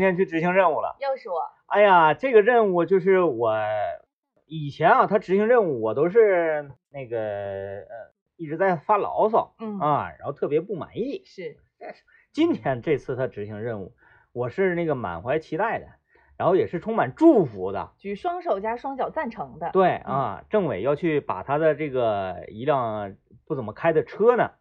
今天去执行任务了。又是我，哎呀，这个任务就是我以前啊，他执行任务我都是那个呃一直在发牢骚嗯，啊，然后特别不满意。是，今天这次他执行任务，我是那个满怀期待的，然后也是充满祝福的。举双手加双脚赞成的。对啊，政委要去把他的这个一辆不怎么开的车呢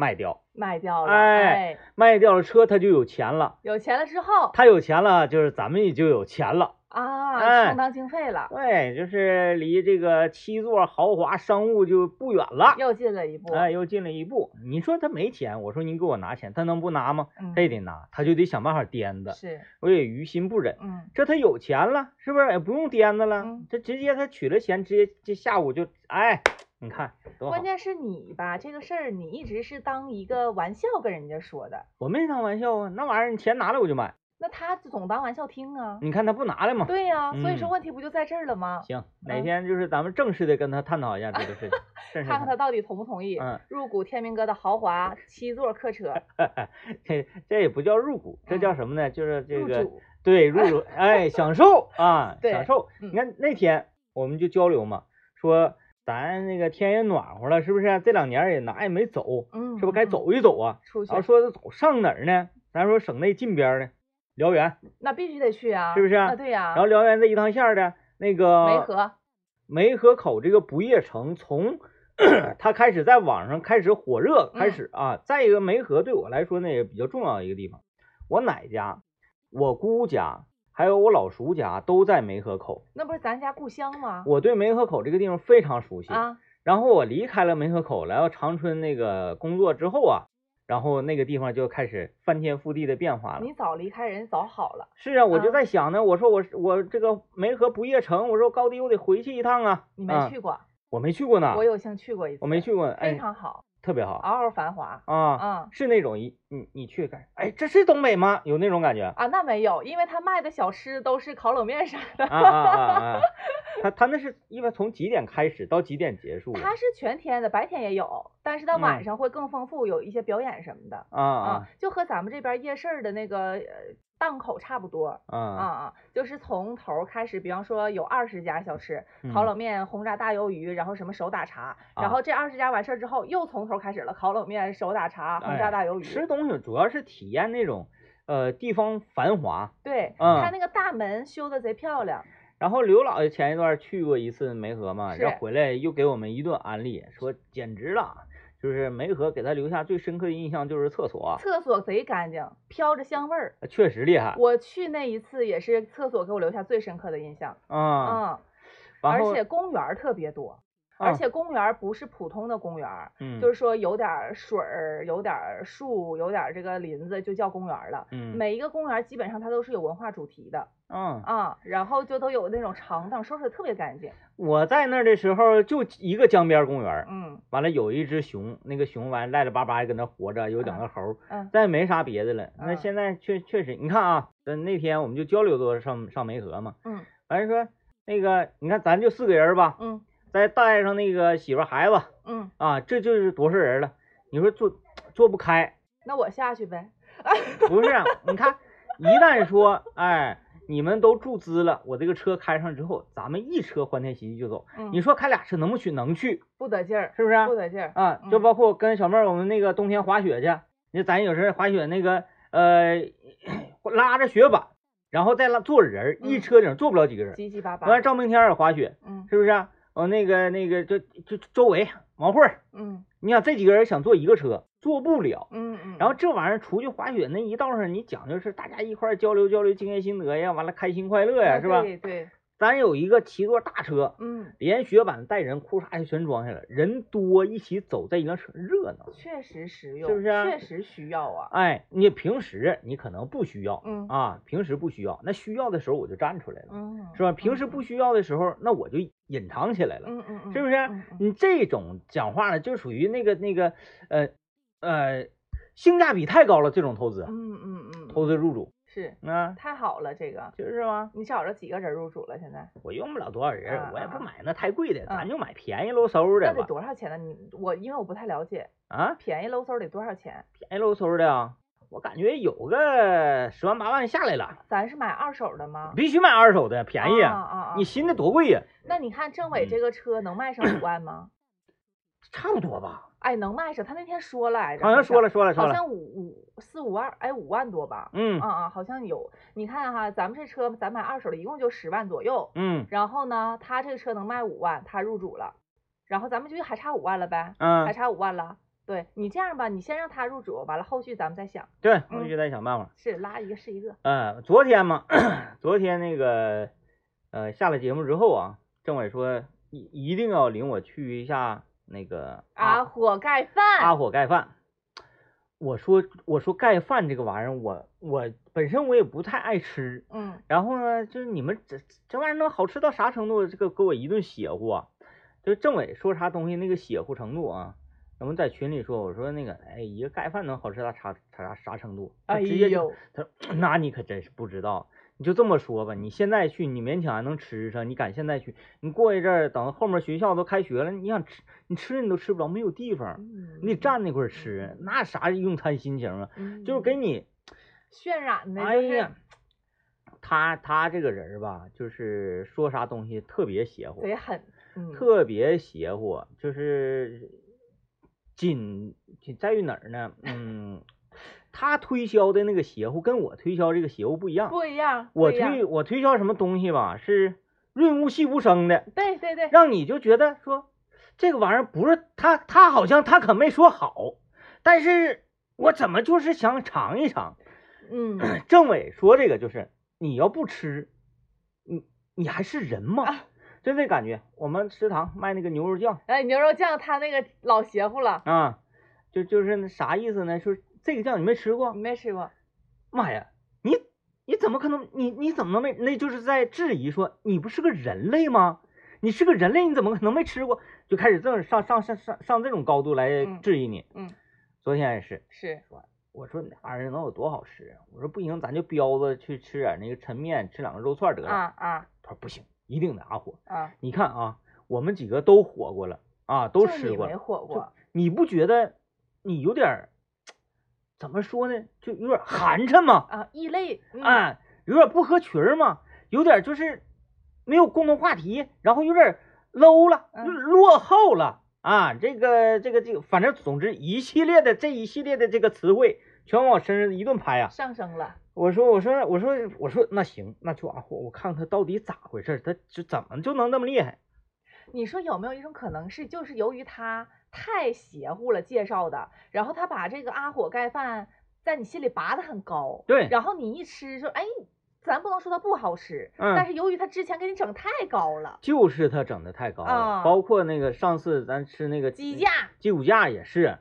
卖掉，卖掉了，哎哎，卖掉了车他就有钱了，有钱了之后？他有钱了就是咱们也就有钱了。啊，哎。充当经费了，对，就是离这个七座豪华商务就不远了，又进了一步。哎，又进了一步。你说他没钱，我说您给我拿钱，他能不拿吗？嗯。他也得拿，他就得想办法颠的，是，我也于心不忍。嗯，这他有钱了，是不是？也不用颠的了？嗯。这直接他取了钱，直接这下午就哎，你看多好关。键是你吧，这个事儿你一直是当一个玩笑跟人家说的，我没当玩笑啊，那玩意儿你钱拿来我就买，那他总当玩笑听啊。你看他不拿来吗？对呀、所以说嗯问题不就在这儿了吗？行，哪嗯天就是咱们正式的跟他探讨一下这个事情，正式看看他到底同不同意嗯入股天明哥的豪华七座客车 这这也不叫入股，这叫什么呢？就是这个。对入 哎享受啊，对享受。嗯你看那天我们就交流嘛，说咱那个天也暖和了，是不是？这两年也哪也没走，嗯，是不是该嗯走一走啊？出去然后？说走上哪儿呢？咱说省内近边的辽源，那必须得去啊，是不是啊，对呀、然后辽源这一趟线的那个梅河，梅河口这个不夜城，从 它开始在网上开始火热开始啊。再一个，梅河对我来说呢也比较重要的一个地方，我奶家、我姑家还有我老叔家都在梅河口，那不是咱家故乡吗？我对梅河口这个地方非常熟悉。啊，然后我离开了梅河口，来到长春那个工作之后啊，然后那个地方就开始翻天覆地的变化了。你早离开人早好了，是啊，我就啊在想呢，我说我我这个梅河不夜城，我说高低我得回去一趟啊。你啊没去过，我没去过呢，我有幸去过一次，我没去过，非哎，常好，特别好嗷嗷繁华。啊，嗯是那种一你你去感，哎，这是东北吗？有那种感觉啊啊，那没有，因为他卖的小吃都是烤冷面啥的，啊啊啊！他他那是一般从几点开始到几点结束他？是全天的，白天也有，但是到嗯晚上会更丰富，有一些表演什么的啊啊就和咱们这边夜市儿的那个呃档口差不多。啊啊！啊，就是从头儿开始，比方说有二十家小吃，烤嗯冷面、轰炸大鱿鱼，然后什么手打茶，然啊后这二十家完事儿之后，又从头儿开始了，烤冷面、手打茶、轰炸哎大鱿鱼。吃东西主要是体验那种呃地方繁华。对，嗯他那个大门修的贼漂亮。然后刘老爷前一段去过一次梅河嘛，是然后回来又给我们一顿安利，说简直了，就是梅河给他留下最深刻的印象就是厕所，厕所贼干净，飘着香味儿。确实厉害我去那一次也是厕所给我留下最深刻的印象。啊。嗯，而且公园特别多，啊而且公园儿不是普通的公园儿，嗯，就是说有点儿水儿，有点儿树，有点儿这个林子，就叫公园儿了。嗯。每一个公园儿基本上它都是有文化主题的嗯，啊，然后就都有那种长凳，收拾的特别干净。我在那儿的时候就一个江边公园，嗯。完了有一只熊，那个熊完赖赖巴巴的搁那活着，有两个猴儿，嗯。再没啥别的了。那嗯。现在确确实，你看啊，那那天我们就交流多上上梅河嘛，嗯。完了说那个你看咱就四个人吧，嗯再带上那个媳妇儿孩子嗯，啊，这就是多少人了？你说坐坐不开，那我下去呗。不是啊？你看，一旦说哎。你们都注资了，我这个车开上之后，咱们一车欢天喜地就走。嗯，你说开俩车能不去？能去，不得劲儿，是不是啊？不得劲儿。啊，就嗯包括跟小妹儿我们那个冬天滑雪去，那咱有时候滑雪那个呃 拉着雪板，然后再拉坐人儿，一嗯车顶坐不了几个人。七七八八。完了赵明天也滑雪，嗯是不是啊？哦，那个那个就就周围王慧儿，嗯你想这几个人想坐一个车，坐不了。嗯嗯。然后这玩意儿出去滑雪那一道上，你讲究是大家一块儿交流交流经验心得呀，完了开心快乐呀，啊是吧？对对，咱有一个七座大车，嗯，连雪板带人，裤衩就全装下来，人多一起走在一辆车热闹。确实实用，是不是啊确实需要啊。哎，你平时你可能不需要嗯啊，平时不需要，那需要的时候我就站出来了，嗯，是吧？平时嗯不需要的时候，那我就隐藏起来了，嗯嗯嗯，是不是？你这种讲话呢，就属于那个那个呃呃性价比太高了，这种投资，嗯嗯嗯，投资入主是啊，太好了，这个就是吗？你找着几个人入主了？现在我用不了多少人我也不买那太贵的，啊咱就买便宜喽嗖的那得。多少钱呢？你我因为我不太了解，啊，便宜喽嗖得多少钱？便宜喽嗖的啊，我感觉有个十万八万下来了，咱是买二手的吗？必须买二手的，便宜。啊啊啊！你新的多贵呀？那你看政委嗯这个车能卖上五万吗？差不多吧？哎，能卖上。他那天说来着，好像说了说了说了。好像五五四五万，哎，五万多吧？嗯啊啊，好像有。你看哈，咱们这车咱买二手的，一共就十万左右。嗯然后呢，他这个车能卖五万，他入主了，然后咱们就还差五万了呗，嗯还嗯，差五万了。对你这样吧，你先让他入主，完了后续咱们再想，对，后续再想办法。是拉一个是一个。呃，昨天嘛，昨天那个呃下了节目之后啊，政委说一一定要领我去一下那个啊，火盖饭，阿火盖饭。我说我说盖饭这个玩意儿，我我本身我也不太爱吃，嗯然后呢，就是你们这这玩意儿能好吃到啥程度？这个给我一顿邪乎啊！就政委说啥东西那个邪乎程度啊，我们在群里说，我说那个哎，一个盖饭能好吃到啥啥啥啥程度？他哎直接就呦，他说 那你可真是不知道。你就这么说吧，你现在去，你勉强还能吃上，你赶现在去？你过一阵儿，等后面学校都开学了，你想吃，你吃你都吃不着，没有地方，嗯你得站那块儿吃，那啥用餐心情啊？嗯就是给你，渲染的，哎呀，他他这个人儿吧，就是说啥东西特别邪乎，贼狠，嗯，特别邪乎，就是仅仅在于哪儿呢？嗯，他推销的那个邪乎跟我推销这个邪乎不一样。不一样，我推我推销什么东西吧，是润物细无声的，对对对，让你就觉得说这个玩意儿不是他他好像他可没说好，但是我怎么就是想尝一尝。嗯，政委说这个就是你要不吃，你你还是人吗？啊就那感觉。我们食堂卖那个牛肉酱哎，牛肉酱他那个老邪乎了，啊，就就是那啥意思呢？说这个酱你没吃过？没吃过？妈呀，你你怎么可能？你你怎么能没？那就是在质疑说你不是个人类吗？你是个人类，你怎么可能没吃过？就开始这种上上上上上这种高度来嗯质疑你。嗯，昨天也是，是，我说那玩意儿能有多好吃？啊我说不行，咱就彪子去吃点那个抻面，吃两个肉串得了。啊啊他说不行，一定得阿火。啊，你看啊，我们几个都火过了啊，都吃过了。火过，你不觉得你有点儿怎么说呢？就有点儿寒碜嘛？啊，异类，嗯，哎，有点不合群儿嘛，有点就是没有共同话题，然后有点 low 了，嗯落后了啊！这个这个这个，反正总之一系列的这一系列的这个词汇全往我身上一顿拍啊！上升了，我说我说我说我说那行，那就啊，我看看到底咋回事儿，他就怎么就能那么厉害？你说有没有一种可能是，就是由于他太邪乎了介绍的，然后他把这个阿火盖饭在你心里拔得很高，对然后你一吃说，哎，咱不能说它不好吃，嗯但是由于他之前给你整太高了，就是他整的太高了，啊包括那个上次咱吃那个鸡架，鸡骨架也是，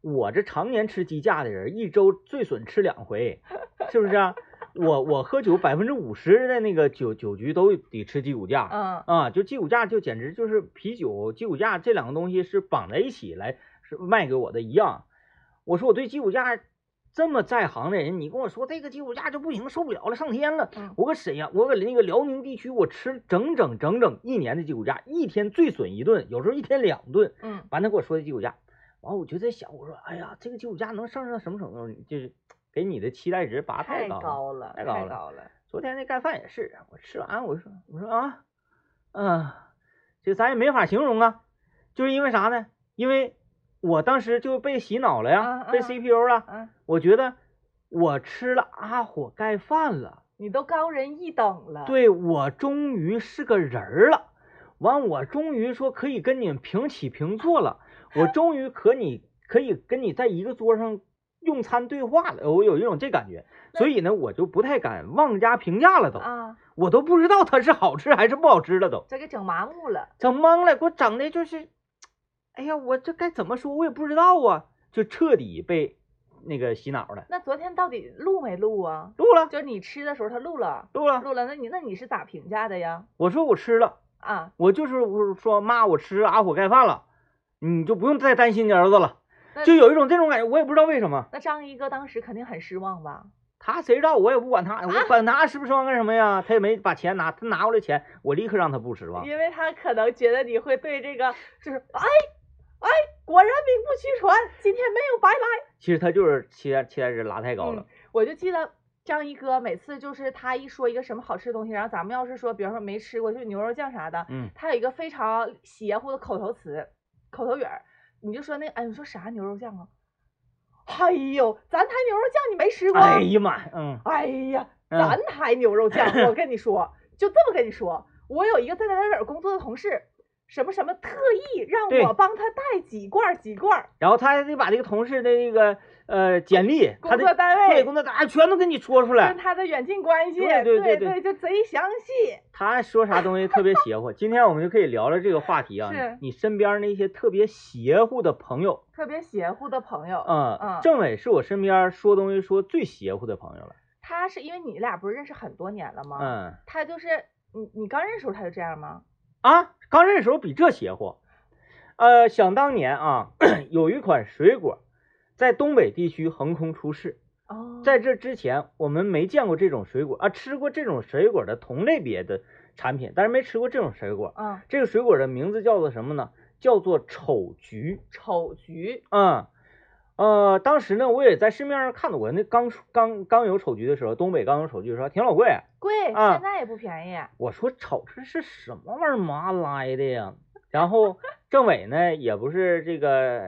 我这常年吃鸡架的人，一周最损吃两回，是不是啊？我我喝酒百分之五十的那个酒酒局都得吃鸡骨架，嗯啊，就鸡骨架就简直就是啤酒、鸡骨架这两个东西是绑在一起来是卖给我的一样。我说我对鸡骨架这么在行的人，你跟我说这个鸡骨架就不行，受不了了，上天了。嗯我搁沈阳，我搁那个辽宁地区，我吃整整整整一年的鸡骨架，一天最损一顿，有时候一天两顿。嗯完他跟我说的鸡骨架，完我就在想，我说哎呀，这个鸡骨架能上升到什么程度？就是给你的期待值拔太高了。高了，太太高了昨天那盖饭也是，我吃完我说我说啊，嗯、这咱也没法形容啊，就是因为啥呢？因为我当时就被洗脑了呀，被 CPU 了。嗯，我觉得我吃了阿火盖饭了，你都高人一等了，，对我终于是个人儿了。完，我终于说可以跟你们平起平坐了，我终于可你可以跟你在一个桌上用餐对话了，我有一种这感觉，所以呢，我就不太敢妄加评价了都。啊，我都不知道它是好吃还是不好吃了都，这给整麻木了，整懵了，给我整的就是，哎呀，我这该怎么说，我也不知道啊，就彻底被那个洗脑了。那昨天到底录没录啊？录了，就是你吃的时候他录了，录了，录了，那你那你是咋评价的呀？我说我吃了，啊，我就是我说妈，我吃阿火盖饭了，你就不用再担心你儿子了，那就有一种这种感觉，我也不知道为什么。那张一哥当时肯定很失望吧？他谁知道，我也不管他，我 管他失不失望干什么呀？他也没把钱拿，他拿过来钱，我立刻让他不失望。因为他可能觉得你会对这个就是哎果然名不虚传，今天没有白来。其实他就是期待期待值拉太高了。我就记得张一哥每次就是他一说一个什么好吃的东西，然后咱们要是说，比方说没吃过，就牛肉酱啥的，嗯，他有一个非常邪乎的口头词、口头语儿，你就说那哎，你说啥牛肉酱啊？哎呦，咱台牛肉酱你没吃过？哎呀妈，嗯，哎呀，嗯咱台牛肉酱，我 跟你说，就这么跟你说，我有一个在咱这儿工作的同事，什么什么特意让我帮他带几罐儿几罐儿，然后他还得把这个同事的那个呃简历，他工作单位对工作单位全都给你说出来跟。他的远近关系，对对对对对就贼详细。他说啥东西特别邪乎。今天我们就可以聊聊这个话题啊，是你身边那些特别邪乎的朋友，特别邪乎的朋友，嗯，嗯政委是我身边说东西说最邪乎的朋友了，他是因为你俩不是认识很多年了吗？嗯他就是你你刚认识时候他就这样吗？啊，刚认识时候比这邪乎。呃，想当年啊，有一款水果在东北地区横空出世，哦，在这之前我们没见过这种水果啊，吃过这种水果的同类别的产品，但是没吃过这种水果。嗯，这个水果的名字叫做什么呢？叫做丑橘。丑橘，嗯，呃，当时呢，我也在市面上看到过，那刚刚刚有丑橘的时候，东北刚有丑橘的时候，挺老贵。贵，啊现在也不便宜。我说丑这是什么玩意儿麻来的呀？然后政委呢，也不是这个，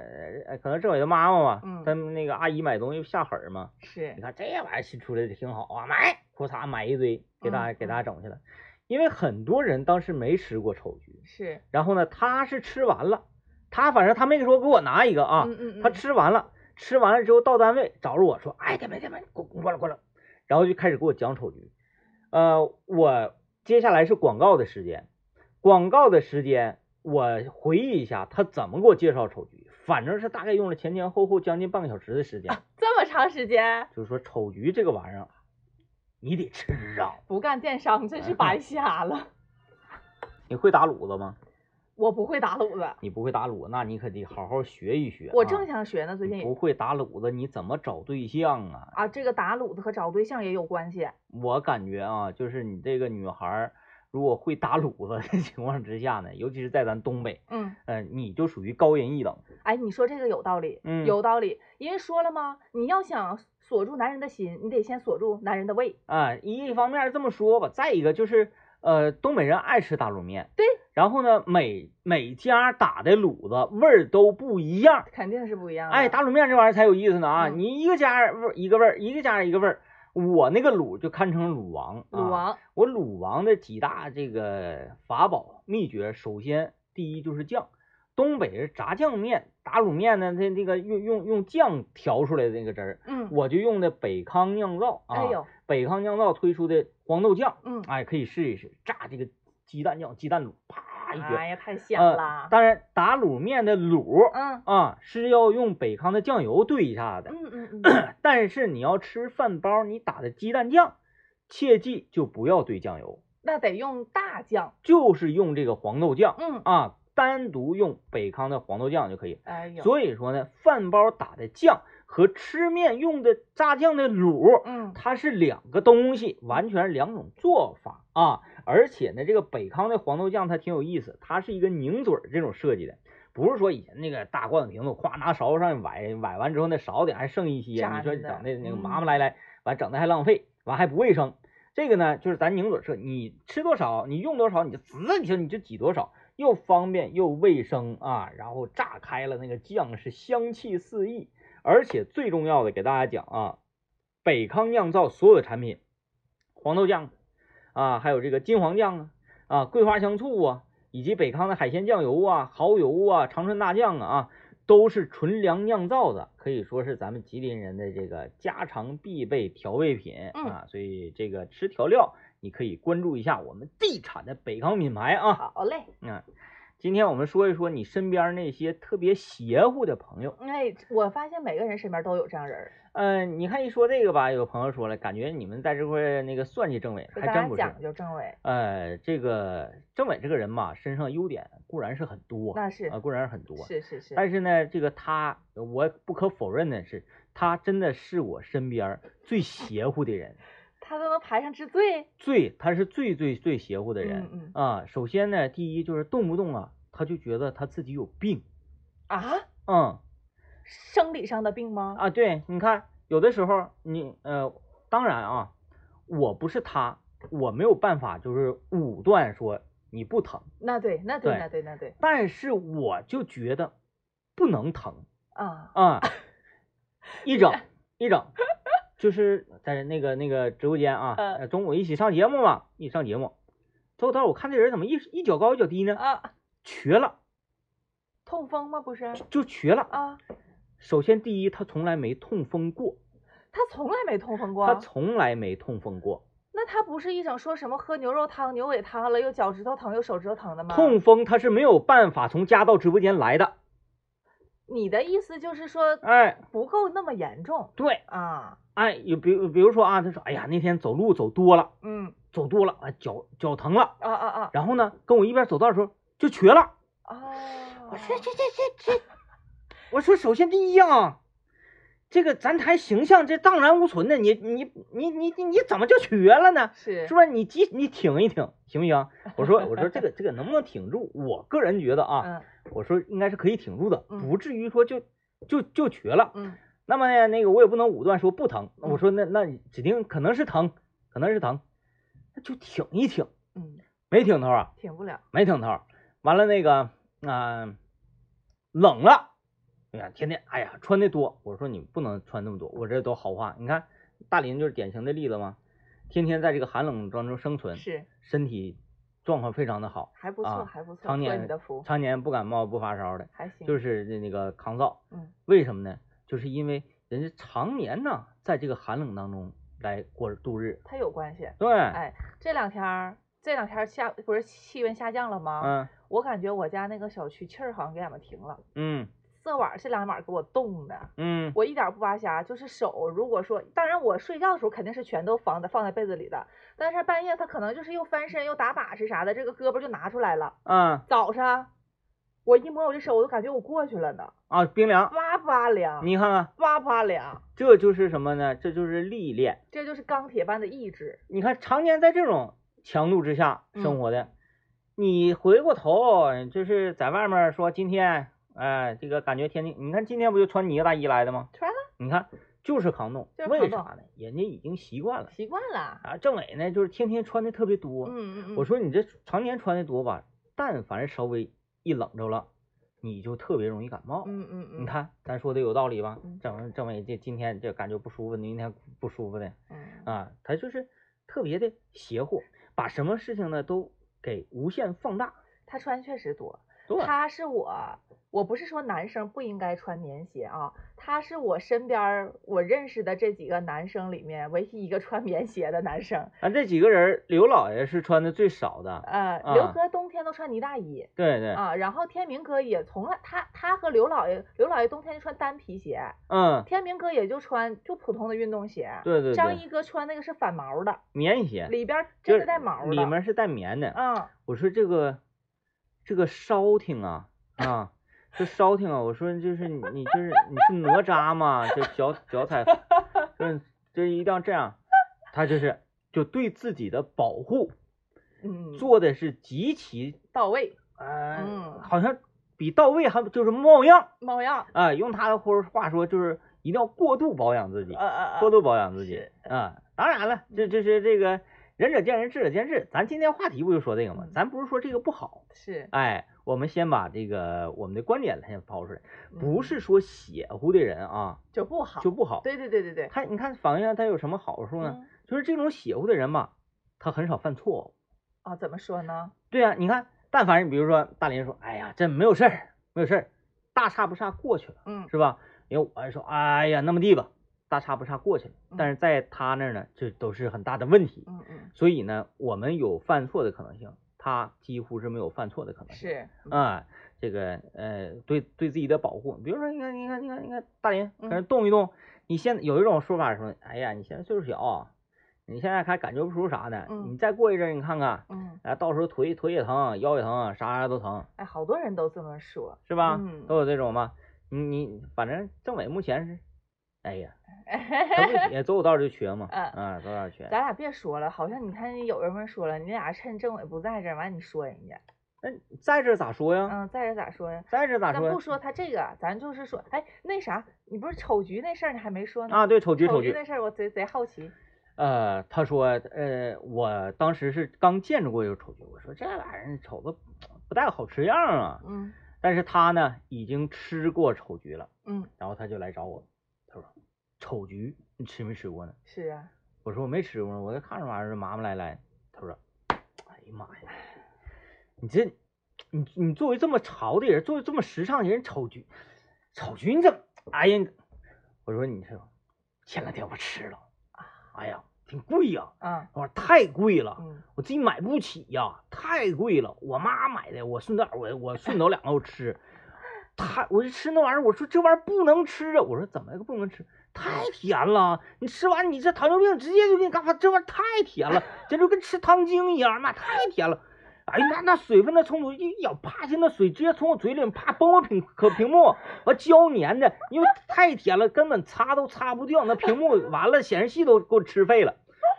呃，可能政委的妈妈嘛，嗯他们那个阿姨买东西下狠儿嘛。是你，看这玩意儿新出来的挺好啊，买，咔嚓买一堆，给大家嗯给大家整去了。因为很多人当时没吃过丑橘，是然后呢，他是吃完了，他反正他没说给我拿一个啊，嗯嗯嗯，他吃完了，吃完了之后到单位找着我说，哎，天妹天妹，过过来过来，然后就开始给我讲丑橘。呃，我接下来是广告的时间，广告的时间，我回忆一下他怎么给我介绍丑橘，反正是大概用了前前后后将近半个小时的时间，这么长时间就是说丑橘这个玩意儿啊，你得吃啊。不干电商真是白瞎了。你会打卤子吗？我不会打卤子，你不会打卤，那你可得好好学一学、啊。我正想学呢，最近你不会打卤子，你怎么找对象啊？啊，这个打卤子和找对象也有关系。我感觉啊，就是你这个女孩儿，如果会打卤子的 情况之下呢，尤其是在咱东北，嗯，呃、你就属于高人一等。哎，你说这个有道理，嗯有道理。因为说了吗？你要想锁住男人的心，你得先锁住男人的胃。啊，一方面这么说吧，再一个就是，呃，东北人爱吃打卤面，对，然后呢，每每家打的卤子味儿都不一样。肯定是不一样的。哎，打卤面这玩意儿才有意思呢啊！嗯你一个家儿味儿一个味儿，一个家儿一个味儿。我那个卤就堪称卤王，啊卤王，我鲁王的几大这个法宝秘诀，首先第一就是酱，东北是炸酱面，打卤面呢，它那个用用用酱调出来的那个汁儿，嗯，我就用的北康酿造啊，哎呦，北康酿造推出的黄豆酱，嗯，哎，可以试一试，炸这个鸡蛋酱，鸡蛋卤，啪哎呀，太香呃了。当然，打卤面的卤嗯啊是要用北康的酱油兑一下的，嗯嗯嗯，但是你要吃饭包，你打的鸡蛋酱，切记就不要兑酱油。那得用大酱。就是用这个黄豆酱嗯，啊，单独用北康的黄豆酱就可以。哎呦，所以说呢，饭包打的酱和吃面用的炸酱的卤，嗯它是两个东西，完全是两种做法啊。而且呢，这个北康的黄豆酱它挺有意思，它是一个拧嘴儿这种设计的，不是说以前那个大罐子瓶子，咵拿勺上崴崴完之后那勺底还剩一些，你说的整的那个嗯麻麻赖赖，完整的还浪费，完还不卫生。这个呢，就是咱拧嘴设，你吃多少，你用多少，你就滋，你就你就挤多少，又方便又卫生啊。然后炸开了，那个酱是香气四溢，而且最重要的，给大家讲啊，北康酿造所有的产品，黄豆酱啊，还有这个金黄酱啊，啊，桂花香醋啊，以及北康的海鲜酱油啊、蚝油啊、长春大酱啊，啊，都是纯粮酿造的，可以说是咱们吉林人的这个家常必备调味品嗯啊。所以这个吃调料，你可以关注一下我们地产的北康品牌啊。好嘞。嗯，今天我们说一说你身边那些特别邪乎的朋友。哎，我发现每个人身边都有这样人儿，嗯、你看一说这个吧，有朋友说了，感觉你们在这块儿那个算计政委，还真不是。讲究政委，呃，这个政委这个人吧，身上优点固然是很多，那是啊，固然是很多，是是是，但是呢，这个他，我不可否认的是，他真的是我身边最邪乎的人，他都能排上之最最，他是最最最邪乎的人嗯。啊。首先呢，第一就是动不动啊，他就觉得他自己有病啊，嗯。生理上的病吗？啊，对，你看有的时候你呃，当然啊，我不是他，我没有办法就是武断说你不疼，那对，那对，对那对，那对。但是我就觉得不能疼啊，啊，一整 一整，就是在那个那个直播间啊，嗯呃中午一起上节目嘛，一起上节目，走到我看这人怎么一一脚高一脚低呢？啊，瘸了，痛风吗？不是就瘸了。啊，首先第一，他从来没痛风过，他从来没痛风过。他从来没痛风过。那他不是一整说什么喝牛肉汤、牛尾汤了，又脚趾头疼又手指头疼的吗？痛风他是没有办法从家到直播间来的。你的意思就是说哎，不够那么严重对，啊？哎，有比如比如说啊，他说，哎呀，那天走路走多了，嗯走多了，啊，脚脚疼了，啊啊啊然后呢，跟我一边走道的时候就瘸了。啊！我说这这这这，我说首先第一啊，这个咱台形象这荡然无存的，你你你你你你怎么就瘸了呢？是是不是？你急你挺一挺行不行？我说我说这个这个能不能挺住？我个人觉得啊，嗯我说应该是可以挺住的，嗯不至于说就就就瘸了。嗯那么呢，那个我也不能武断说不疼，嗯我说那那指定可能是疼，可能是疼，那就挺一挺，嗯，没挺头啊，挺不了。没挺头。完了那个啊、冷了，哎呀，天天哎呀穿的多，我说你不能穿那么多，我这都好话。你看大林就是典型的例子嘛，天天在这个寒冷当中生存，是身体状况非常的好，还不错，啊还不错，常年你的福，常年不感冒不发烧的，还行。就是那那个抗造。嗯为什么呢？就是因为人家常年呢在这个寒冷当中来过度日。它有关系。对，哎，这两天儿这两天儿下不是气温下降了吗？嗯我感觉我家那个小区气儿好像给俺们停了。嗯这晚儿这两晚儿给我冻的，嗯我一点儿不扒瞎，就是手，如果说，当然我睡觉的时候肯定是全都放在放在被子里的，但是半夜他可能就是又翻身又打把式啥的，这个胳膊就拿出来了。嗯早上我一摸我这手，我都感觉我过去了呢，啊，冰凉，哇哇凉，你看看，哇哇凉，这就是什么呢？这就是历练。这就是钢铁般的意志。你看，常年在这种强度之下嗯生活的，你回过头就是在外面说今天，哎，这个感觉天气，你看今天不就穿呢个大衣来的吗？穿了，你看就是抗冻，就是为啥呢？人家已经习惯了习惯了。啊。政委呢，就是天天穿的特别多。嗯嗯嗯，我说你这常年穿的多吧，但凡稍微一冷着了，你就特别容易感冒。嗯嗯嗯，你，看咱说的有道理吧嗯？政政委这今天这感觉不舒服，明天不舒服的嗯啊，他就是特别的邪乎，把什么事情呢都给无限放大。他穿确实多，对，他是我，我不是说男生不应该穿棉鞋啊，他是我身边我认识的这几个男生里面唯一一个穿棉鞋的男生。啊这几个人，刘老爷是穿的最少的。呃，啊刘哥冬天都穿呢大衣对对，啊，然后天明哥也从来他他和刘老爷，刘老爷冬天就穿单皮鞋，嗯，天明哥也就穿就普通的运动鞋。对对对，张一哥穿那个是反毛的，棉鞋，里边真的带毛的。里面是带棉的。嗯，我说这个这个烧挺啊啊，这烧挺啊，我说就是你你就是你是哪吒嘛？这脚脚踩，就是这一定要这样，他就是就对自己的保护嗯，做的是极其到位，呃，嗯好像比到位还就是冒样猫样。啊、用他的话话说就是一定要过度保养自己过度保养自己啊。当然了，这这是这个仁者见仁，智者见智。咱今天话题不就说这个吗嗯？咱不是说这个不好，是哎，我们先把这个我们的观点先抛出来，不嗯是说邪乎的人啊就不好，就不好。对对对对对，他你看反映他有什么好处呢？嗯就是这种邪乎的人吧，他很少犯错误。啊，怎么说呢？对呀、你看，但凡是比如说大林说，哎呀，这没有事儿，没有事儿，大差不差过去了，嗯是吧？因为我还说，哎呀，那么地吧，大差不差过去了。嗯但是在他那儿呢，这都是很大的问题。嗯嗯，所以呢，我们有犯错的可能性，他几乎是没有犯错的可能性。是，啊，这个呃，对对自己的保护，比如说，你看，你看，你看，你看，大林嗯搁那动一动，你现在有一种说法说，哎呀，你现在岁数小啊，你现在还感觉不出啥呢，嗯你再过一阵儿，你看看，嗯，啊，到时候腿腿也疼，腰也疼，啥啥都疼，哎，好多人都这么说，是吧？嗯都有这种吗？你你反正政委目前是，哎呀，他不也 走有道就瘸嘛，嗯啊，走有道儿缺，咱俩别说了，好像你看有人们说了，你俩趁政委不在这儿，完你说人家，那在这咋说呀？嗯，在这咋说呀？在这咋说？咱不说他这个，咱就是说，哎，那啥，你不是丑橘那事儿你还没说呢？啊，对，丑橘，丑橘那事儿我贼贼好奇。呃，他说，呃，我当时是刚见着过一个丑橘，我说这玩意儿瞅着不太好吃样啊。嗯但是他呢已经吃过丑橘了，嗯，然后他就来找我，他说丑橘你吃没吃过呢？是啊，我说我没吃过呢，我在看着玩意儿麻麻赖赖。他说，哎呀妈呀，你这你你作为这么潮的人，作为这么时尚的人，丑橘丑橘你怎么？哎呀，我说你这前两天我吃了，哎呀挺贵呀、啊，我说太贵了。嗯我自己买不起呀，太贵了。我妈买的，我顺道我我顺走两个我吃，他我就吃那玩意儿，我说这玩意儿不能吃啊，我说怎么个不能吃？太甜了，你吃完你这糖尿病直接就给你干发，这玩意儿太甜了，简直跟吃糖精一样，妈太甜了。哎，那那水分那充足一咬，啪一下那水直接从我嘴里啪崩我屏可屏幕，完胶粘的，因为太甜了，根本擦都擦不掉，那屏幕 完了显示器都给我吃废了。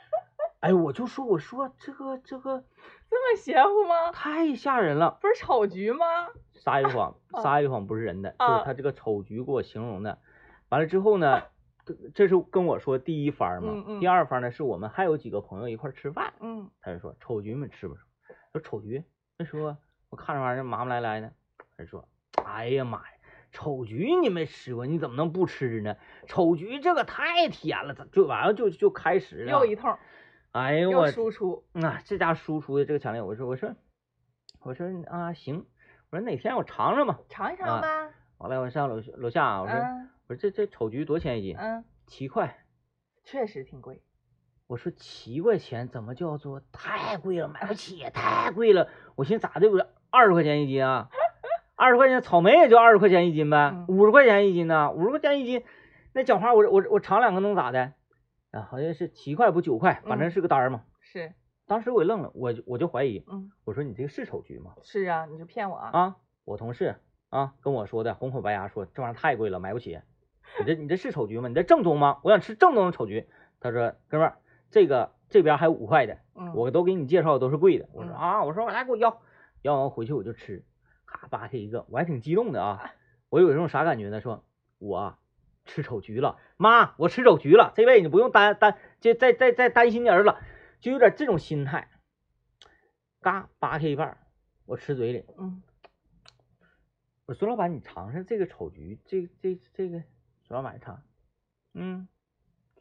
哎，我就说，我说这个这个这么邪乎吗？太吓人了，不是丑橘吗？撒一谎，啊撒一谎不是人的，就是啊他这个丑橘给我形容的。完了之后呢，这这是跟我说第一番嘛，嗯嗯第二番呢是我们还有几个朋友一块吃饭，嗯他就说丑橘们吃不吃？说丑橘，那时候我看这玩意儿麻麻赖赖的，他说，哎呀妈呀，丑橘你没吃过，你怎么能不吃呢？丑橘这个太甜了，就完了就就开始了，又一通，又哎呦我输出。啊，这家输出的这个强烈，我说我说我说啊行，我说哪天我尝尝吧。尝一啊尝吧。完了我上楼楼下，我说、嗯我说这这丑橘多少钱一斤？嗯，七块。确实挺贵。我说七块钱怎么叫做太贵了，买不起，太贵了。我寻思咋的，我二十块钱一斤啊？二十块钱草莓也就二十块钱一斤呗嗯，五十块钱一斤呢，五十块钱一斤，那讲话我我我尝两个能咋的？啊，好像是七块不九块，反正嗯是个单儿嘛。是，当时我也愣了，我我就怀疑，嗯，我说你这个是丑橘吗？是啊，你就骗我啊？啊，我同事啊跟我说的，红口白牙说这玩意儿太贵了，买不起。你这你这是丑橘吗？你这正宗吗？我想吃正宗的丑橘。他说哥们儿，这个这边还有五块的，嗯，我都给你介绍的都是贵的。我说嗯啊，我说我来给我要，要完回去我就吃，咔扒开一个，我还挺激动的啊。我有一种啥感觉呢？说我啊吃丑橘了，妈，我吃丑橘了，这辈子你不用担担，就再再再担心你儿子，就有点这种心态。嘎扒开一半，我吃嘴里。嗯我说老板，你尝尝这个丑橘，这这这个，说老板一尝，嗯，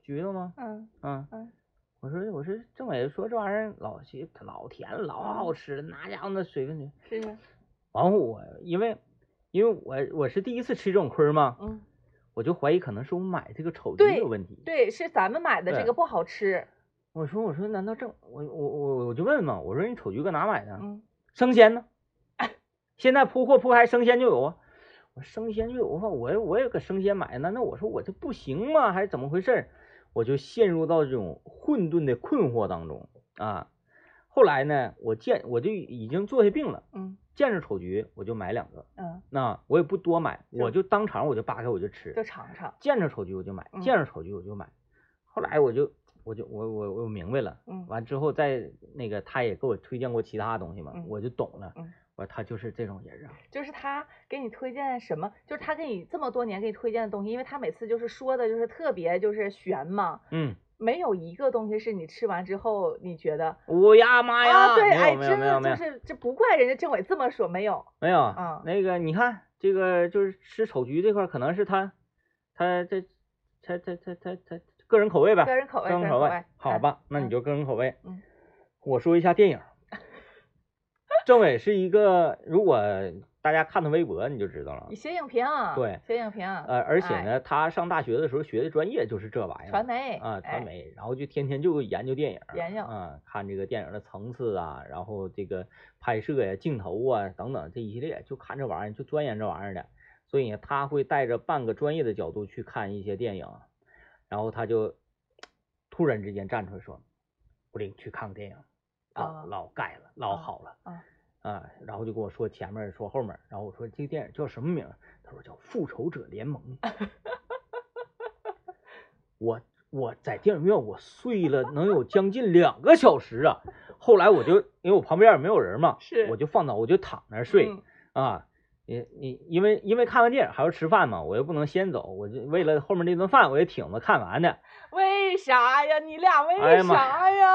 橘子吗？嗯嗯嗯，我说我说政委说这玩意儿老些老甜了，老好吃了，那家伙那水分去。是啊，完后我因为因为我我是第一次吃这种亏儿嘛，嗯，我就怀疑可能是我买这个丑橘对有问题。对，是咱们买的这个不好吃。我说我说难道正我我我我就问嘛，我说你丑橘搁哪买的？嗯生鲜呢？现在铺货铺开生鲜就有啊。我生鲜就我也我也搁生鲜买呢。那我说我这不行吗？还是怎么回事儿？我就陷入到这种混沌的困惑当中啊。后来呢，我见我就已经坐下病了，嗯见着丑橘我就买两个，嗯，那我也不多买，我就当场我就扒开我就吃，就尝尝。见着丑橘我就买，嗯见着丑橘我就买。后来我就我就我我我明白了，嗯完之后再那个他也给我推荐过其他东西嘛，嗯我就懂了。嗯我他就是这种人啊，就是他给你推荐什么，就是他给你这么多年给你推荐的东西，因为他每次就是说的就是特别就是玄嘛，嗯，没有一个东西是你吃完之后你觉得我呀妈呀，啊，对，哎，真的就是这不怪人家政委这么说，没有，没有，嗯那个你看这个就是吃丑橘这块，可能是他他这他他他他他个人口味呗，个人口味，个人口味好吧，那你嗯就个人口味。嗯，我说一下电影。政委是一个，如果大家看他微博你就知道了你。写影评，对写影评，呃，而且哎，呢，他上大学的时候学的专业就是这玩意儿，传媒啊，传哎媒，然后就天天就研究电影，研究啊，看这个电影的层次啊，然后这个拍摄呀、镜头啊等等这一系列，就看这玩意儿，就钻研这玩意儿的。所以呢，他会带着半个专业的角度去看一些电影，然后他就突然之间站出来说：“我领你去看个电影，啊啊，老盖了，老啊好了。”啊啊，然后就跟我说前面说后面，然后我说这个电影叫什么名儿？他说叫《复仇者联盟》。我我在电影院我睡了能有将近两个小时啊！后来我就因为我旁边也没有人嘛，是我就放倒，我就躺那儿睡嗯啊。你你因为因为看完电影还要吃饭嘛，我又不能先走，我就为了后面那顿饭，我也挺着看完的。为啥呀？你俩为啥呀？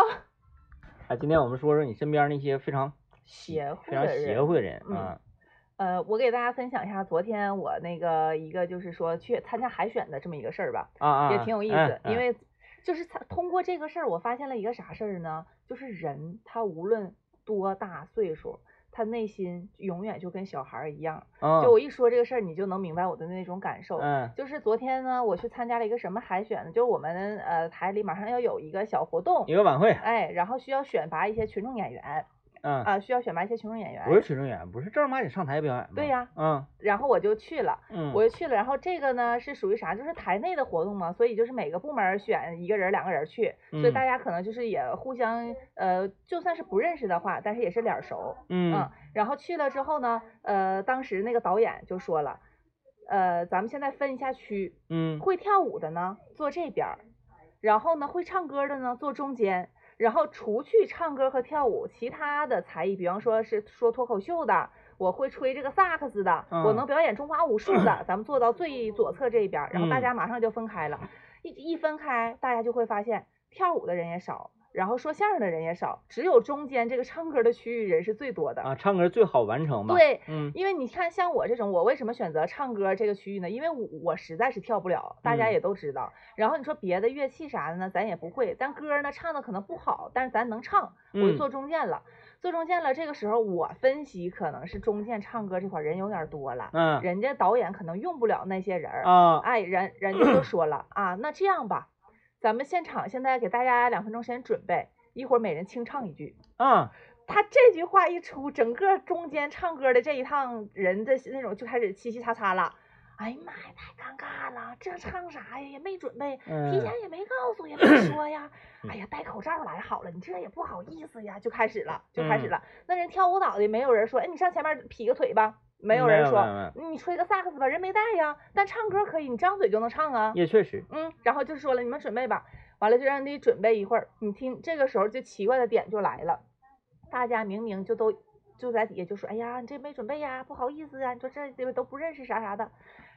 啊，今天我们说说你身边那些非常邪乎的人乎的人嗯啊，呃，我给大家分享一下昨天我那个一个就是说去参加海选的这么一个事儿吧，啊啊，也挺有意思，哎因为就是参通过这个事儿，我发现了一个啥事儿呢？就是人他无论多大岁数，他内心永远就跟小孩儿一样。嗯就我一说这个事儿，你就能明白我的那种感受。嗯就是昨天呢，我去参加了一个什么海选呢？就是我们呃台里马上要有一个小活动一，个晚会，哎，然后需要选拔一些群众演员嗯，啊、需要选拔一些群众演员。不是群众演员，不是正儿八经上台表演吗？对呀嗯然后我就去了。嗯，我就去了，然后这个呢是属于啥？就是台内的活动嘛，所以就是每个部门选一个人、两个人去，所以嗯大家可能就是也互相呃，就算是不认识的话，但是也是脸儿熟，嗯然后去了之后呢，呃，当时那个导演就说了，呃，咱们现在分一下区，嗯会跳舞的呢坐这边儿，然后呢会唱歌的呢坐中间，然后除去唱歌和跳舞，其他的才艺，比方说是说脱口秀的，我会吹这个萨克斯的，我嗯能表演中华武术的，咱们坐到最左侧这一边儿，然后大嗯家马上就分开了，一一分开，大家就会发现跳舞的人也少。然后说相声的人也少，只有中间这个唱歌的区域人是最多的。啊，唱歌最好完成吧？对，嗯因为你看，像我这种，我为什么选择唱歌这个区域呢？因为我我实在是跳不了，大家嗯也都知道。然后你说别的乐器啥的呢，咱也不会。但歌呢唱的可能不好，但是咱能唱，我就嗯坐中间了。坐中间了，这个时候我分析可能是中间唱歌这块人有点多了，嗯人家导演可能用不了那些人儿。啊哎，人人家就说了啊，那这样吧，咱们现场现在给大家两分钟时间准备，一会儿每人清唱一句。啊他这句话一出，整个中间唱歌的这一趟人的那种就开始嘻嘻擦擦了。哎呀妈呀，太尴尬了，这唱啥呀？也没准备，提嗯前也没告诉，也没 说呀。哎呀，戴口罩来好了，你这也不好意思呀，就开始了，就开始嗯了。那人跳舞蹈的没有人说，哎，你上前面劈个腿吧，没有人说，你吹个萨克斯吧，人没带呀。但唱歌可以，你张嘴就能唱啊。也确实，嗯，然后就说了，你们准备吧，完了就让你准备一会儿。你听，这个时候就奇怪的点就来了，大家明明就都就在底下就说，哎呀，你这没准备呀，不好意思呀，你说这这都不认识啥啥的。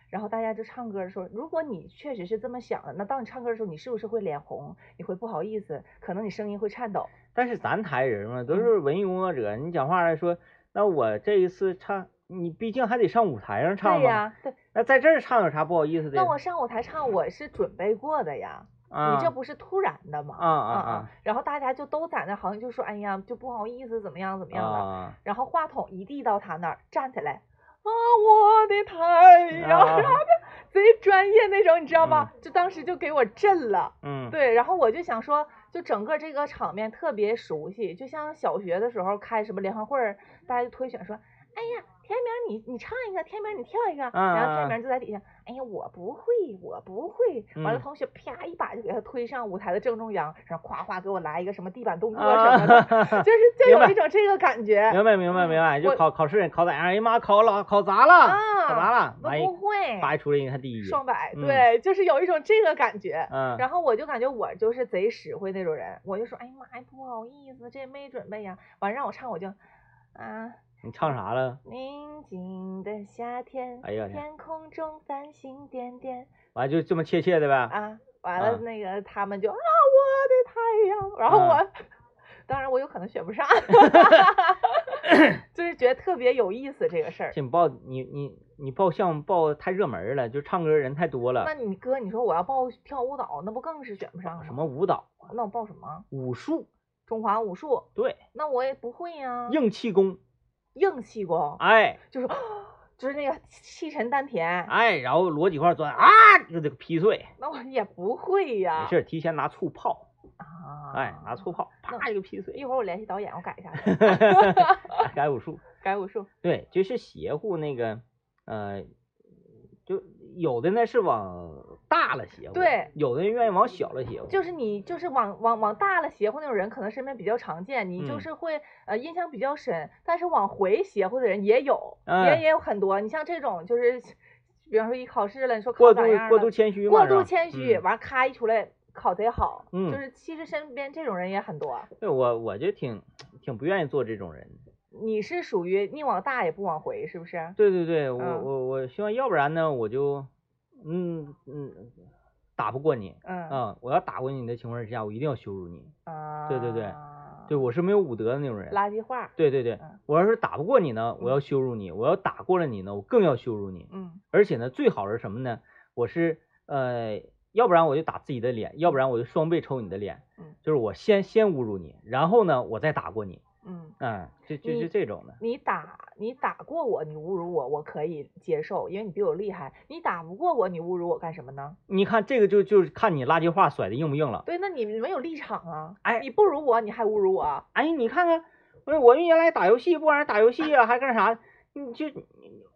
然后大家就唱歌的时候，如果你确实是这么想的，那当你唱歌的时候，你是不是会脸红？你会不好意思？可能你声音会颤抖。但是咱台人嘛，都嗯是文艺工作者，你讲话来说，那我这一次唱，你毕竟还得上舞台上唱嘛。对呀，对。那在这儿唱有啥不好意思的？那我上舞台唱，我是准备过的呀，啊，你这不是突然的吗？啊啊啊啊！然后大家就都在那，好像就说，哎呀，就不好意思，怎么样怎么样的。啊然后话筒一递到他那儿，站起来，啊，我的太阳，啊然后就贼专业那种，你知道吗？就当时就给我震了。嗯，对，然后我就想说，就整个这个场面特别熟悉，就像小学的时候开什么联欢会儿，大家就推选说，哎呀，天明你你唱一个，天明你跳一个，然后啊天明就在底下，哎呀，我不会，我不会，完了嗯同学啪一把就给他推上舞台的正中央，然后夸夸给我来一个什么地板动作什么的，啊，就是就有一种这个感觉。明白明白明白，就考考试考咋样？哎呀妈，考老考砸了，啊，考砸了，我不会，叭一出来，你看第一，双百，嗯对，就是有一种这个感觉。嗯，然后我就感觉我就是贼实惠那种人，我就说，哎呀妈呀，不好意思，这没准备呀。完让我唱，我就，啊，你唱啥了？宁静的夏天，哎呀天天空中繁星点点完就这么切切的呗？啊。完了啊，那个他们就啊，我的太阳，然后啊我，当然我有可能选不上，就是觉得特别有意思这个事儿。这你报你你你报项目报太热门了，就唱歌人太多了那。你哥，你说我要报跳舞蹈，那不更是选不上什？么舞蹈、那我报什么？武术，中华武术？对，那我也不会呀。硬气功，硬气功，哎就是 就是那个气沉丹田，哎，然后摞几块砖啊，就这个劈碎，那我也不会呀。没事，提前拿醋泡，啊，哎，拿醋泡，那啪就劈碎，一会儿我联系导演，我改一下去 改武术。改武术。对，就是邪乎那个，呃，就有的呢是往大了邪乎，对，有的人愿意往小了邪乎，就是你就是往往往大了邪乎那种人，可能身边比较常见，你就嗯是会呃印象比较深。但是往回邪乎的人也有，也嗯也有很多。你像这种就是，比方说一考试了，你说考过度咋样了过度谦虚，过度谦虚，嗯完咔一出来考贼好，嗯就是其实身边这种人也很多。对我我就挺挺不愿意做这种人。你是属于宁往大也不往回，是不是？对对对，我嗯我我希望，要不然呢，我就嗯嗯打不过你。嗯嗯，我要打过你的情况之下，我一定要羞辱你。啊，对对对对，我是没有武德的那种人。垃圾话。对对对嗯，我要是打不过你呢，我嗯要羞辱你；我要打过了你呢，我更要羞辱你。嗯而且呢，最好是什么呢？我是呃，要不然我就打自己的脸，要不然我就双倍抽你的脸。嗯，就是我先先侮辱你，然后呢，我再打过你。嗯，嗯，就就你就这种的。你打你打过我，你侮辱我，我可以接受，因为你比我厉害。你打不过我，你侮辱我干什么呢？你看这个就就是看你垃圾话甩的硬不硬了。对，那你没有立场啊！哎你不如我，你还侮辱我，哎，你看看，我我们原来打游戏，不管是打游戏啊，还干啥，你就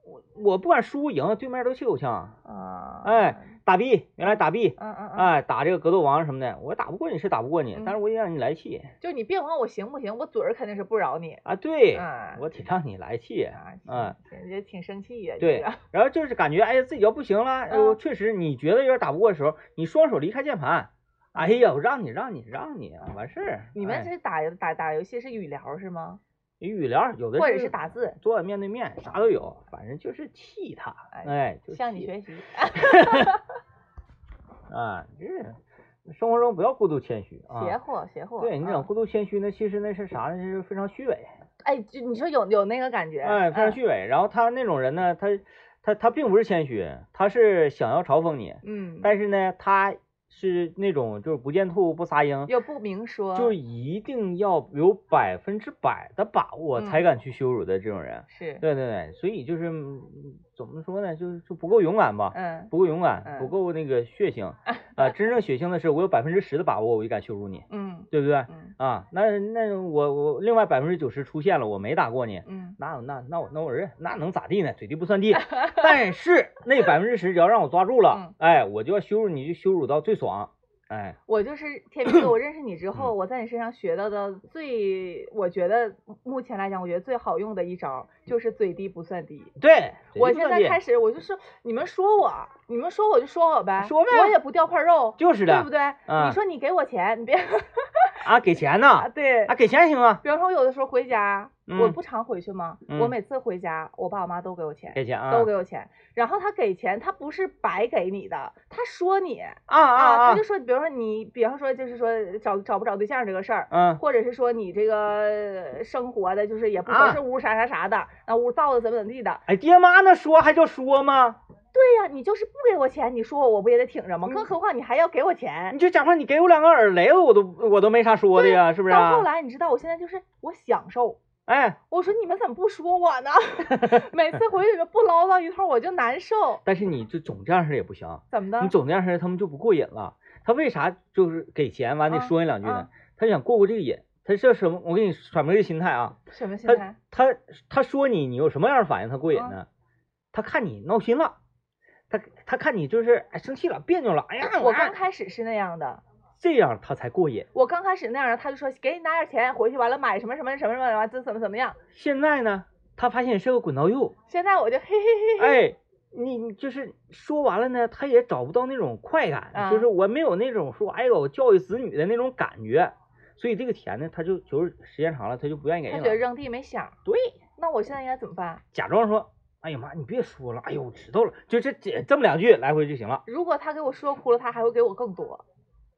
我我不管输赢，对面都气口呛。啊，哎，打 B，原来打 B，嗯嗯嗯，哎，打这个格斗王什么的，我打不过你是打不过你，嗯但是我也让你来气就你别管我行不行，我嘴儿肯定是不饶你。啊。对，哎我挺让你来气。啊，嗯，挺生气呀。对然后就是感觉哎呀自己要不行了，哎嗯确实你觉得有点打不过的时候，你双手离开键盘，哎呀，我让你让你让你，完事儿。你们哎这打打打游戏是语聊是吗？语聊有的或者是打字？坐面对面，啥都有，反正就是气他，哎哎，就气向你学习。啊，这生活中不要过度谦虚啊。邪乎邪乎。嗯对你这种过度谦虚呢，其实那是啥呢？就是非常虚伪，哎，就你说有有那个感觉？哎，非常嗯虚伪。然后他那种人呢，他他他并不是谦虚，他是想要嘲讽你，嗯，但是呢，他是那种就是不见兔不撒鹰，又不明说，就一定要有百分之百的把握嗯才敢去羞辱的这种人。是，对对对，所以就是嗯怎么说呢，就是就不够勇敢吧。嗯不够勇敢，嗯不够那个血腥 啊！真正血腥的是，我有百分之十的把握，我就敢羞辱你，嗯对不对？嗯啊，那那我我另外百分之九十出现了，我没打过你，嗯，那那那我那我认，那能咋地呢？嘴地不算地。但是那百分之十只要让我抓住了嗯，哎，我就要羞辱你，就羞辱到最爽。哎，我就是天明哥，我认识你之后，我在你身上学到的最，我觉得目前来讲，我觉得最好用的一招就是嘴低不算低。对，我现在开始，我就是你们说我，你们说我就说我呗，说呗我也不掉块肉，就是的对不对？嗯你说你给我钱，你别啊，给钱啊，呢，对啊，，给钱行啊，比方说我有的时候回家，我嗯不常回去吗？嗯我每次回家，我爸我妈都给我钱，给钱啊，都给我钱。然后他给钱，他不是白给你的，他说你啊啊啊他就，说，比如说你，比方说就是说找找不找对象这个事儿，嗯或者是说你这个生活的，就是也不啊收拾屋啥啥啥的，那屋造的怎么怎么地的。哎，爹妈那说还叫说吗？对呀、你就是不给我钱，你说我我不也得挺着吗？嗯更何况你还要给我钱。你就假话，你给我两个耳雷子，我都我都没啥说的呀，是不是到后啊？来你知道，我现在就是我享受。哎，我说你们怎么不说我呢？每次回去不唠叨一通，我就难受。但是你就总这样式也不行，怎么的？你总这样式他们就不过瘾了。他为啥就是给钱完得啊说你两句呢啊？他想过过这个瘾。他这什么？我给你揣摩这个心态啊。什么心他态？他他说你，你有什么样的反应？他过瘾啊呢？他看你闹心了，他他看你就是哎生气了，别扭了，哎呀，我哎刚开始是那样的，这样他才过瘾。我刚开始那样，他就说给你拿点钱，回去完了买什么什么什么什么，完这怎么怎么样。现在呢，他发现你是个滚刀肉，现在我就嘿嘿嘿嘿，哎，你你就是说完了呢，他也找不到那种快感，啊就是我没有那种说哎呦教育子女的那种感觉，所以这个钱呢，他就就是时间长了，他就不愿意给你。他觉得扔地没响。对，那我现在应该怎么办？假装说，哎呀妈，你别说了，哎呦我知道了，就这这这么两句来回就行了。如果他给我说哭了，他还会给我更多。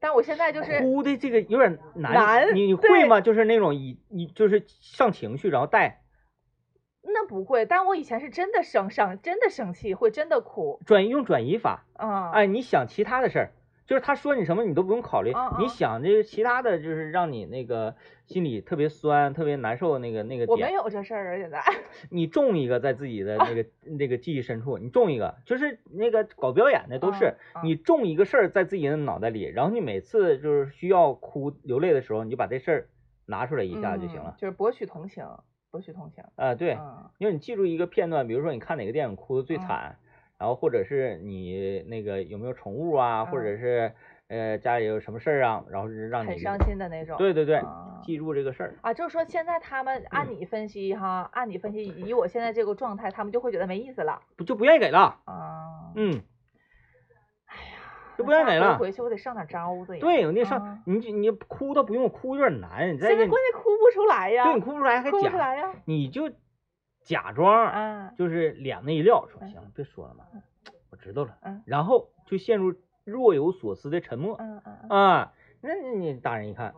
但我现在就是哭的这个有点难，难你你会吗？就是那种以你就是上情绪，然后带那不会，但我以前是真的生上真的生气，会真的哭转移用转移法，啊。哎，你想其他的事儿，就是他说你什么你都不用考虑，嗯嗯你想这个其他的就是让你那个心里特别酸、特别难受的那个那个点，我没有这事儿啊，现在。你中一个在自己的那个、那个记忆深处，你中一个，就是那个搞表演的都是，你中一个事儿在自己的脑袋里，然后你每次就是需要哭流泪的时候，你就把这事儿拿出来一下就行了嗯。就是博取同情，博取同情。啊、对，嗯因为你记住一个片段，比如说你看哪个电影哭的最嗯惨，然后或者是你那个有没有宠物啊，或者嗯是呃家里有什么事儿啊，然后是让你很伤心的那种。对对对，啊记住这个事儿。啊，就是说现在他们按你分析哈，按你分析，以我现在这个状态，他们就会觉得没意思了不就不愿意给了。啊。嗯，就不愿意给了。回去我得上点招子呀。对，我那上啊你就你哭都不用，哭有点难，你再现在关键哭不出来呀。对你哭不出来还哭不出假，来呀。你就假装啊，就是脸那一撂，说嗯行了，别说了嘛，我知道了嗯，然后就陷入若有所思的沉默啊。那你你大人一看，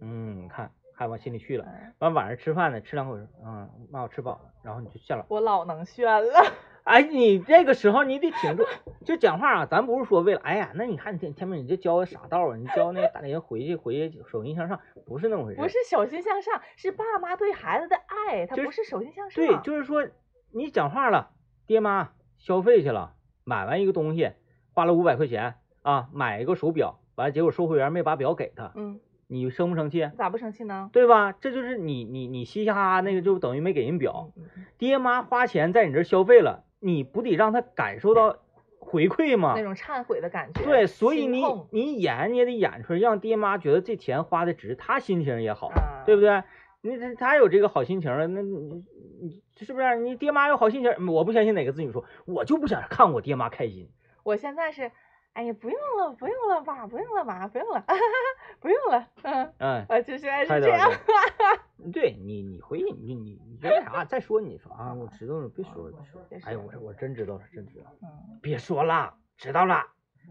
嗯，你看还往心里去了。嗯，完晚上吃饭呢，吃两口，嗯，妈我吃饱了，然后你就下了。我老能炫了。哎，你这个时候你得挺住，就讲话啊，咱不是说为了，哎呀，那你看天天明你这教个啥道啊，你教那个大人回去回去手心向上，不是那么回事。不是手心向上，是爸妈对孩子的爱，他不是手心向上。对，就是说你讲话了，爹妈消费去了，买完一个东西花了五百块钱啊，买一个手表，完了结果售货员没把表给他，嗯，你生不生气？咋不生气呢？对吧？这就是你你你嘻嘻哈哈那个就等于没给人表，爹妈花钱在你这儿消费了，你不得让他感受到回馈吗那？种忏悔的感觉。对，所以你你演你也得演出来，让爹妈觉得这钱花的值，他心情也好，啊对不对？你这他有这个好心情了，那你你是不是？你爹妈有好心情，我不相信哪个子女说，我就不想看我爹妈开心。我现在是，哎呀，不用了，不用了爸，不用了妈，不用了，不用了，嗯，嗯，我就是爱是这样。对对你你回去你你你说啥？再说你说啊，我知道了，别说了，别说了。哎呦，我我真知道了，真知道了。嗯，别说了，知道了。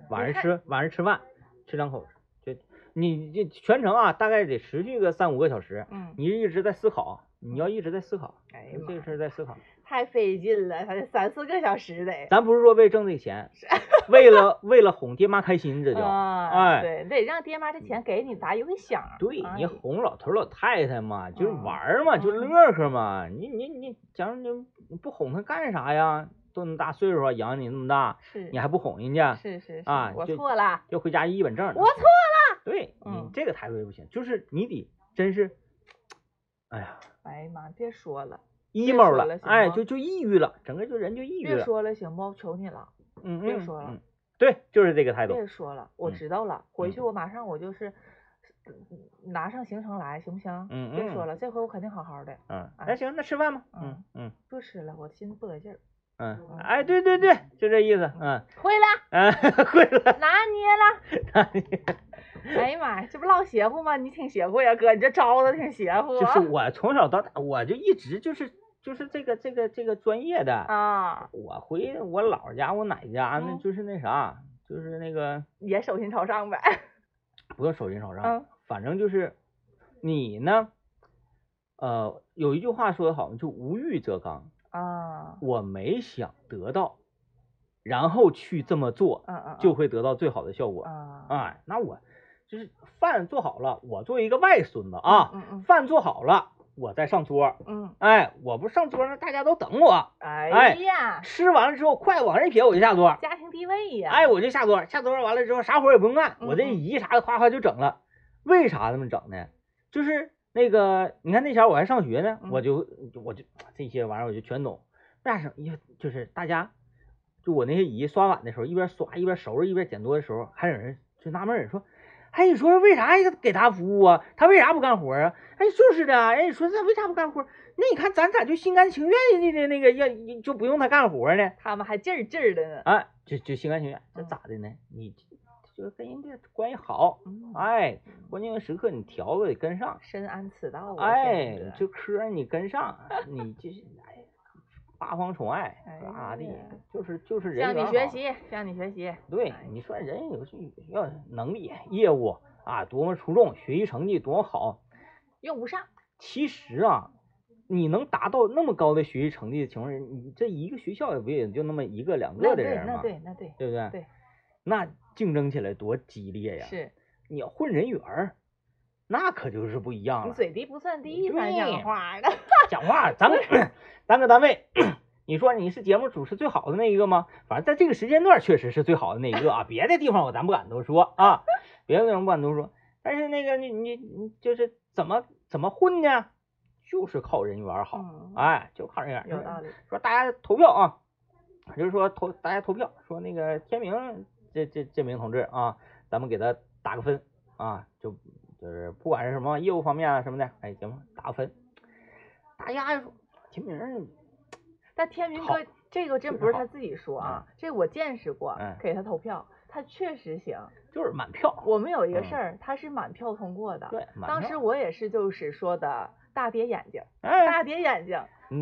晚上吃晚上吃饭，吃两口，就你这全程啊，大概得持续个三五个小时，嗯，你一直在思考，你要一直在思考，哎这个事儿在思考。太费劲了，他得三四个小时得。咱不是说为挣这个钱，为了为了哄爹妈开心，这 叫。啊，哎对，得让爹妈这钱给你咋有个响儿。对哎你哄老头老太太嘛，就是嗯玩儿嘛，就嗯乐呵嘛。你你你，假如你你不哄他干啥呀？都那么大岁数了，养你那么大，是你还不哄人家，是是是啊我错了，就回家一本正。我错了。对你嗯这个态度也不行，就是你得真是，哎呀哎呀妈，别说了，，emo 了了，哎，就就抑郁了，整个就人就抑郁了。别说了行不？求你了，嗯，嗯别说了嗯对，就是这个态度。别说了，我嗯知道了，回嗯去我马上我就是嗯拿上行程来，行不行？嗯嗯别说了，这回我肯定好好的，嗯，哎那行，那吃饭吧。嗯嗯嗯不吃了，我心不得劲儿。嗯，哎，对对对，就这意思。嗯会了，嗯，会了。拿捏了。哎呀妈呀，这不老邪乎吗？你挺邪乎呀，哥，你这招子挺邪乎就是啊。我从小到大，我就一直就是就是这个这个这个专业的。啊，我回我姥儿家，我奶家，那嗯就是那啥，就是那个也手心朝上呗。不用手心朝上，嗯反正就是你呢，呃，有一句话说的好，就无欲则刚。啊，我没想得到，然后去这么做，嗯嗯，就会得到最好的效果。啊哎，那我就是饭做好了，我作为一个外孙子啊，饭做好了，我再上桌。嗯，哎，我不上桌那大家都等我，哎哎呀，吃完了之后，筷往上一撇，我就下桌。家庭地位呀。哎，我就下桌，下桌完了之后，啥活儿也不用干，嗯我这嗯仪啥的夸夸就整了。为啥这么整呢？就是那个，你看那前儿我还上学呢，嗯我就我就这些玩意儿我就全懂。为啥整？因为就是大家，就我那些姨刷碗的时候，一边刷一边收拾一边捡多的时候，还有人就纳闷儿说：“哎，你说为啥给他服务啊？他为啥不干活啊？”哎，就是的，哎，你说他为啥不干活？那你看咱咋就心甘情愿的的那个要就不用他干活呢？他们还劲儿劲儿的呢。哎，就就心甘情愿，这嗯咋的呢？你就跟人家关系好，嗯，哎，关键时刻你调子得跟上，深谙此道啊。哎天，这科儿你跟上，你就是哎，八方宠爱哎咋咋地，就是就是人向你。学习，向你学习。对哎，你说人有这要能力、业务啊，多么出众，学习成绩多么好，用不上。其实啊，你能达到那么高的学习成绩的情况下，你这一个学校也不也就那么一个两，个的人嘛？那对，那对，对不对？对，那竞争起来多激烈呀！是你要混人缘儿，那可就是不一样你了。嘴低不算低，咱讲话的。讲话，咱们 咱搁单位，你说你是节目主持最好的那一个吗？反正在这个时间段确实是最好的那一个啊，别的地方我咱不敢多说啊，别的地方不敢多说。但是那个你你你就是怎么怎么混呢？就是靠人缘儿好，嗯哎，就靠人缘儿。有道理。说大家投票啊，就是说投大家投票，说那个天明这这这名同志啊，咱们给他打个分啊，就就是不管是什么业务方面啊什么的，哎，行吧，打个分。大家说天明，但天明哥这个真不是他自己说啊，这我见识过嗯，给他投票，他确实行。就是满票。我们有一个嗯事儿，他是满票通过的。对，满当时我也是就是说的大跌眼睛，哎，大跌眼睛。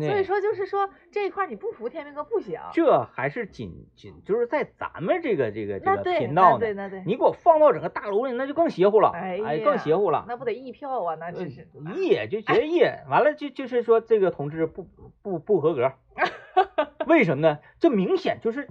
所以说就是说这一块儿你不服天明哥不行。这还是仅仅就是在咱们这个这个这个，频道呢那对，，那对，你给我放到整个大楼里，那就更邪乎了，哎更邪乎了。那不得一票啊？那真是。夜就觉得夜，完了就就是说这个同志不不不合格，为什么呢？这明显就是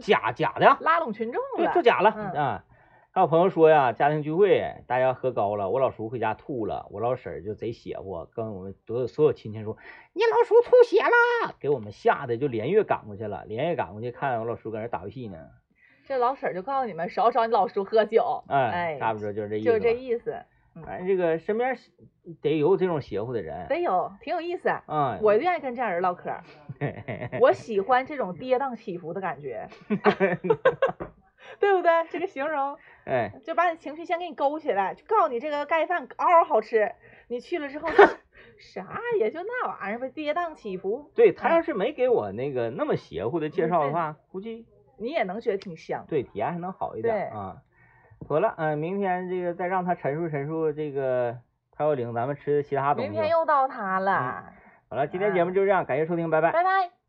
假假的呀，拉拢群众对，了，这假了嗯啊。还有朋友说呀，家庭聚会大家喝高了，我老叔回家吐了，我老婶儿就贼邪乎，跟我们所有所有亲戚说你老叔吐血了，给我们吓得就连夜赶过去了，连夜赶过去看我老叔搁那打游戏呢，这老婶儿就告诉你们少找你老叔喝酒，哎，哎，差不多就是这意思。就是这意思，反正这个身边得有这种邪乎的人，得有挺有意思。嗯，我愿意跟这样人唠嗑儿，我喜欢这种跌宕起伏的感觉，对不对？这个形容哎，就把你情绪先给你勾起来，就告诉你这个盖饭嗷嗷好吃，你去了之后 啥也就那玩意儿呗，跌宕起伏，对他嗯要是没给我那个那么邪乎的介绍的话，估计你也能觉得挺香。对体验还能好一点啊。妥了，嗯、明天这个再让他陈述陈述这个他要领咱们吃的其他东西。明天又到他了，好了，今天节目就这样，感谢收听，拜拜。拜拜。